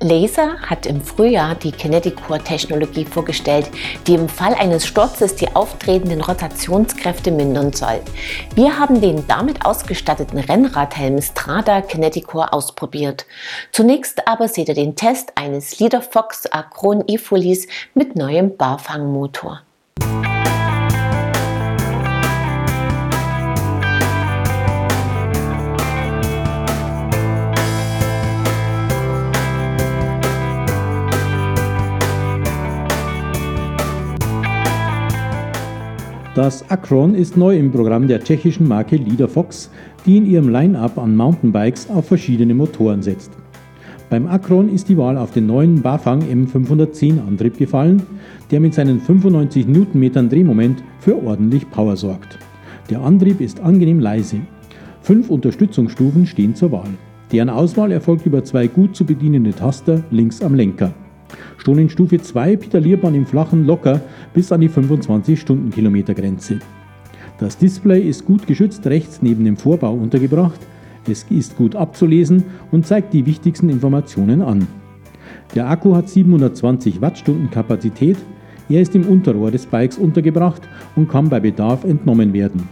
Laser hat im Frühjahr die Kinetic Core Technologie vorgestellt, die im Fall eines Sturzes die auftretenden Rotationskräfte mindern soll. Wir haben den damit ausgestatteten Rennradhelm Strada Kinetic Core ausprobiert. Zunächst aber seht ihr den Test eines Leaderfox Acron E-Folies mit neuem Barfangmotor. Das Acron ist neu im Programm der tschechischen Marke Leaderfox, die in ihrem Line-up an Mountainbikes auf verschiedene Motoren setzt. Beim Acron ist die Wahl auf den neuen Bafang M510 Antrieb gefallen, der mit seinen 95 Newtonmetern Drehmoment für ordentlich Power sorgt. Der Antrieb ist angenehm leise. Fünf Unterstützungsstufen stehen zur Wahl. Deren Auswahl erfolgt über zwei gut zu bedienende Taster links am Lenker. Schon in Stufe 2 pedaliert man im Flachen locker bis an die 25 Stundenkilometer Grenze. Das Display ist gut geschützt rechts neben dem Vorbau untergebracht. Es ist gut abzulesen und zeigt die wichtigsten Informationen an. Der Akku hat 720 Wattstunden Kapazität. Er ist im Unterrohr des Bikes untergebracht und kann bei Bedarf entnommen werden.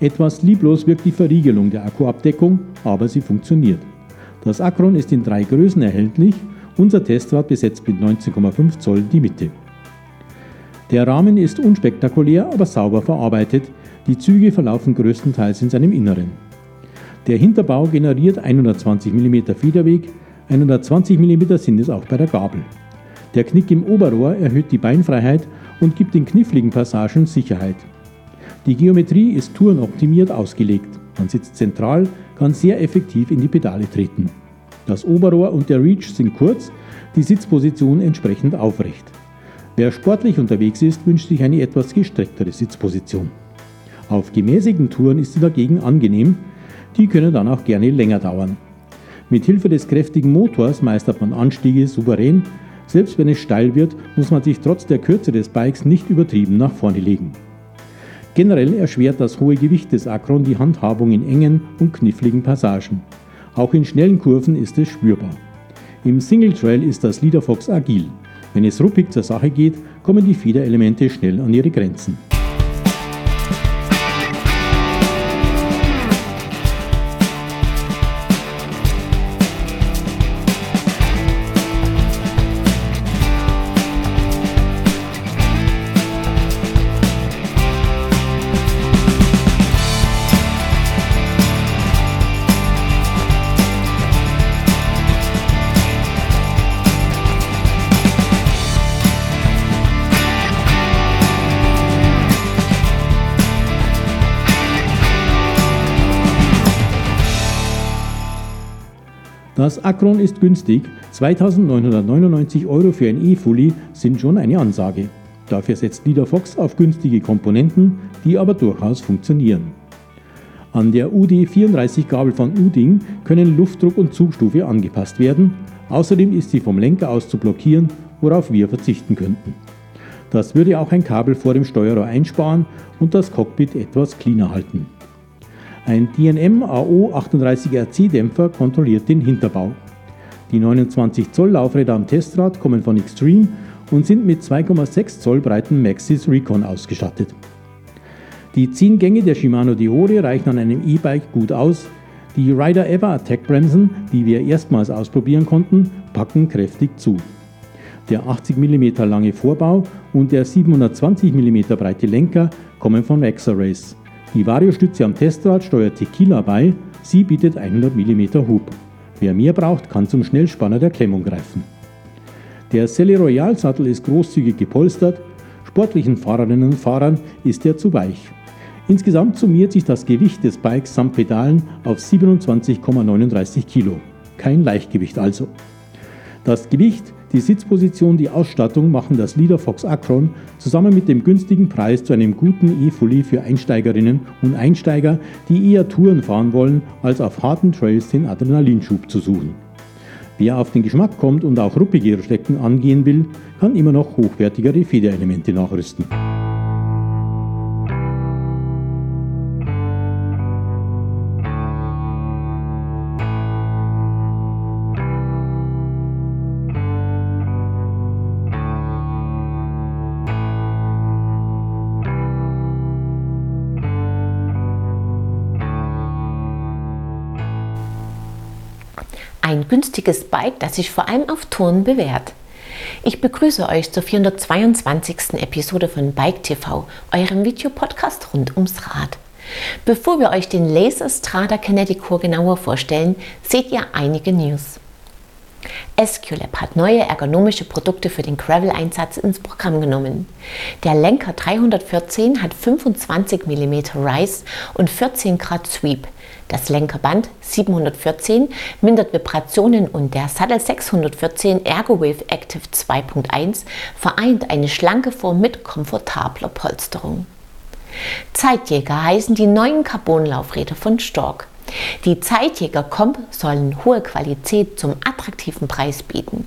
Etwas lieblos wirkt die Verriegelung der Akkuabdeckung, aber sie funktioniert. Das Acron ist in drei Größen erhältlich unser Testrad besetzt mit 19,5 Zoll die Mitte. Der Rahmen ist unspektakulär, aber sauber verarbeitet. Die Züge verlaufen größtenteils in seinem Inneren. Der Hinterbau generiert 120 mm Federweg, 120 mm sind es auch bei der Gabel. Der Knick im Oberrohr erhöht die Beinfreiheit und gibt den kniffligen Passagen Sicherheit. Die Geometrie ist tourenoptimiert ausgelegt. Man sitzt zentral, kann sehr effektiv in die Pedale treten. Das Oberrohr und der Reach sind kurz, die Sitzposition entsprechend aufrecht. Wer sportlich unterwegs ist, wünscht sich eine etwas gestrecktere Sitzposition. Auf gemäßigten Touren ist sie dagegen angenehm, die können dann auch gerne länger dauern. Mit Hilfe des kräftigen Motors meistert man Anstiege souverän, selbst wenn es steil wird, muss man sich trotz der Kürze des Bikes nicht übertrieben nach vorne legen. Generell erschwert das hohe Gewicht des Acron die Handhabung in engen und kniffligen Passagen. Auch in schnellen Kurven ist es spürbar. Im Single Trail ist das Leaderfox agil. Wenn es ruppig zur Sache geht, kommen die Federelemente schnell an ihre Grenzen. Das Acron ist günstig, 2999 Euro für ein E-Fully sind schon eine Ansage. Dafür setzt Leaderfox auf günstige Komponenten, die aber durchaus funktionieren. An der UD34 Gabel von Uding können Luftdruck und Zugstufe angepasst werden, außerdem ist sie vom Lenker aus zu blockieren, worauf wir verzichten könnten. Das würde auch ein Kabel vor dem Steuerrohr einsparen und das Cockpit etwas cleaner halten. Ein DNM AO38RC Dämpfer kontrolliert den Hinterbau. Die 29 Zoll Laufräder am Testrad kommen von Extreme und sind mit 2,6 Zoll breiten Maxis Recon ausgestattet. Die 10 Gänge der Shimano Diore reichen an einem E-Bike gut aus. Die Rider Ever Attack Bremsen, die wir erstmals ausprobieren konnten, packen kräftig zu. Der 80 mm lange Vorbau und der 720 mm breite Lenker kommen von Race. Die Variostütze am Testrad steuert Tequila bei, sie bietet 100 mm Hub. Wer mehr braucht, kann zum Schnellspanner der Klemmung greifen. Der Selle Royal Sattel ist großzügig gepolstert, sportlichen Fahrerinnen und Fahrern ist er zu weich. Insgesamt summiert sich das Gewicht des Bikes samt Pedalen auf 27,39 Kilo. Kein Leichtgewicht also. Das Gewicht die Sitzposition, die Ausstattung machen das Leaderfox Acron zusammen mit dem günstigen Preis zu einem guten E-Fully für Einsteigerinnen und Einsteiger, die eher Touren fahren wollen, als auf harten Trails den Adrenalinschub zu suchen. Wer auf den Geschmack kommt und auch ruppigere Strecken angehen will, kann immer noch hochwertigere Federelemente nachrüsten. Ein günstiges Bike, das sich vor allm auf Touren bewährt. Ich begrüße euch zur 422. Episode von Bike TV, eurem Videopodcast rund ums Rad. Bevor wir euch den Laser Strada Kinetic Core genauer vorstellen, seht ihr einige News. SQLab hat neue ergonomische Produkte für den Gravel-Einsatz ins Programm genommen. Der Lenker 314 hat 25 mm Rise und 14 Grad Sweep. Das Lenkerband 714 mindert Vibrationen und der Sattel 614 ErgoWave Active 2.1 vereint eine schlanke Form mit komfortabler Polsterung. Zeitjäger heißen die neuen Carbonlaufräder von Stork. Die Zeitjäger Comp sollen hohe Qualität zum attraktiven Preis bieten.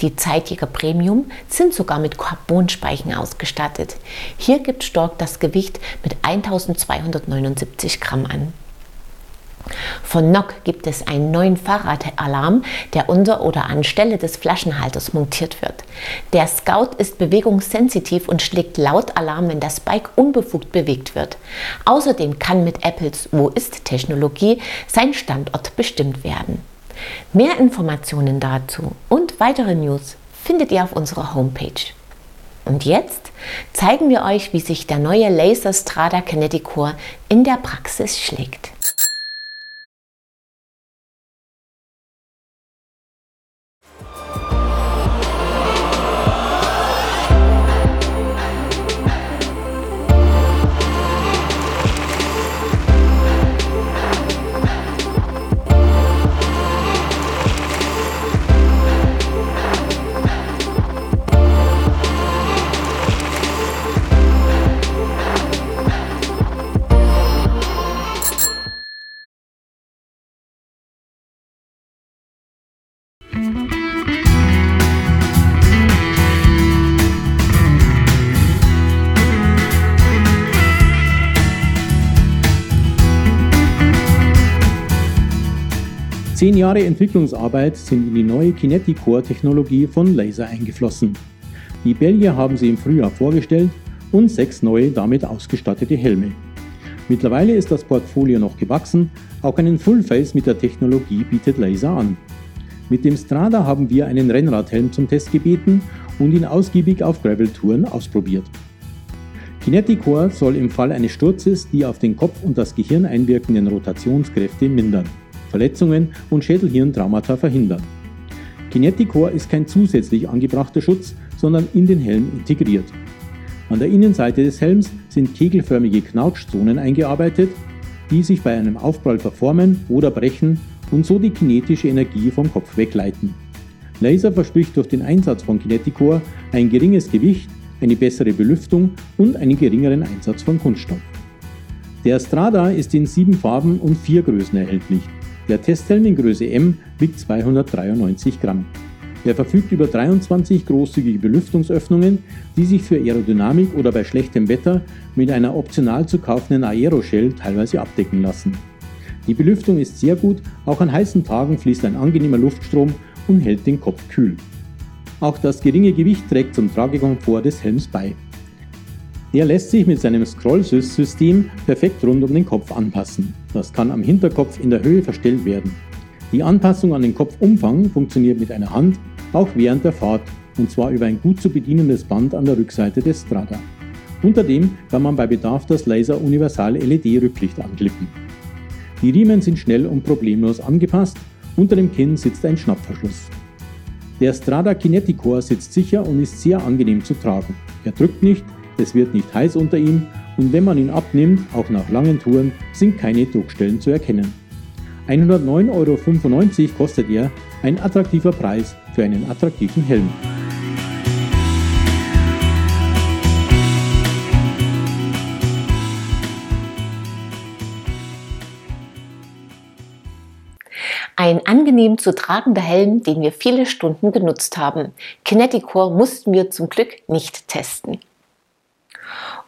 Die Zeitjäger Premium sind sogar mit Carbonspeichen ausgestattet. Hier gibt Stork das Gewicht mit 1279 Gramm an. Von Nock gibt es einen neuen Fahrradalarm, der unter oder anstelle des Flaschenhalters montiert wird. Der Scout ist bewegungssensitiv und schlägt laut Alarm, wenn das Bike unbefugt bewegt wird. Außerdem kann mit Apples Wo ist Technologie sein Standort bestimmt werden. Mehr Informationen dazu und weitere News findet ihr auf unserer Homepage. Und jetzt zeigen wir euch, wie sich der neue Laser Strada Kinetic Core in der Praxis schlägt. Zehn Jahre Entwicklungsarbeit sind in die neue Kinetic Core Technologie von Laser eingeflossen. Die Belgier haben sie im Frühjahr vorgestellt und sechs neue damit ausgestattete Helme. Mittlerweile ist das Portfolio noch gewachsen, auch einen Fullface mit der Technologie bietet Laser an. Mit dem Strada haben wir einen Rennradhelm zum Test gebeten und ihn ausgiebig auf Gravel-Touren ausprobiert. Kinetic Core soll im Fall eines Sturzes die auf den Kopf und das Gehirn einwirkenden Rotationskräfte mindern. Verletzungen und Schädelhirntraumata verhindern. Kinetic ist kein zusätzlich angebrachter Schutz, sondern in den Helm integriert. An der Innenseite des Helms sind kegelförmige Knautschzonen eingearbeitet, die sich bei einem Aufprall verformen oder brechen und so die kinetische Energie vom Kopf wegleiten. Laser verspricht durch den Einsatz von Kinetic Core ein geringes Gewicht, eine bessere Belüftung und einen geringeren Einsatz von Kunststoff. Der Strada ist in sieben Farben und vier Größen erhältlich. Der Testhelm in Größe M wiegt 293 Gramm. Er verfügt über 23 großzügige Belüftungsöffnungen, die sich für Aerodynamik oder bei schlechtem Wetter mit einer optional zu kaufenden Aeroshell teilweise abdecken lassen. Die Belüftung ist sehr gut, auch an heißen Tagen fließt ein angenehmer Luftstrom und hält den Kopf kühl. Auch das geringe Gewicht trägt zum Tragekomfort des Helms bei. Der lässt sich mit seinem Scroll-System perfekt rund um den Kopf anpassen. Das kann am Hinterkopf in der Höhe verstellt werden. Die Anpassung an den Kopfumfang funktioniert mit einer Hand auch während der Fahrt und zwar über ein gut zu bedienendes Band an der Rückseite des Strada. Unter dem kann man bei Bedarf das Laser Universal LED Rücklicht anklippen. Die Riemen sind schnell und problemlos angepasst, unter dem Kinn sitzt ein Schnappverschluss. Der Strada Kinetic Core sitzt sicher und ist sehr angenehm zu tragen. Er drückt nicht, es wird nicht heiß unter ihm und wenn man ihn abnimmt, auch nach langen Touren, sind keine Druckstellen zu erkennen. 109,95 Euro kostet er, ein attraktiver Preis für einen attraktiven Helm. Ein angenehm zu tragender Helm, den wir viele Stunden genutzt haben. Kineticore mussten wir zum Glück nicht testen.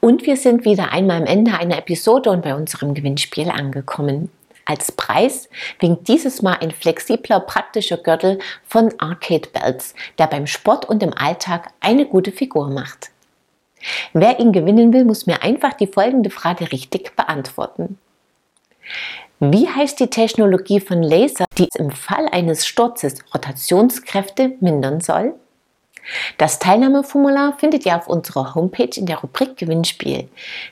Und wir sind wieder einmal am Ende einer Episode und bei unserem Gewinnspiel angekommen. Als Preis winkt dieses Mal ein flexibler, praktischer Gürtel von Arcade Belts, der beim Sport und im Alltag eine gute Figur macht. Wer ihn gewinnen will, muss mir einfach die folgende Frage richtig beantworten. Wie heißt die Technologie von Laser, die im Fall eines Sturzes Rotationskräfte mindern soll? Das Teilnahmeformular findet ihr auf unserer Homepage in der Rubrik Gewinnspiel.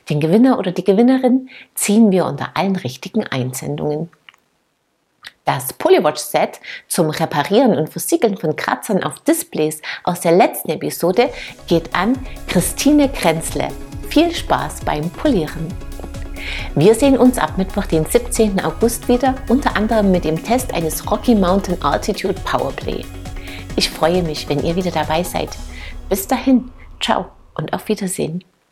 Den Gewinner oder die Gewinnerin ziehen wir unter allen richtigen Einsendungen. Das Polywatch-Set zum Reparieren und Versiegeln von Kratzern auf Displays aus der letzten Episode geht an Christine Krenzle. Viel Spaß beim Polieren! Wir sehen uns ab Mittwoch, den 17. August wieder, unter anderem mit dem Test eines Rocky Mountain Altitude Powerplay. Ich freue mich, wenn ihr wieder dabei seid. Bis dahin, ciao und auf Wiedersehen.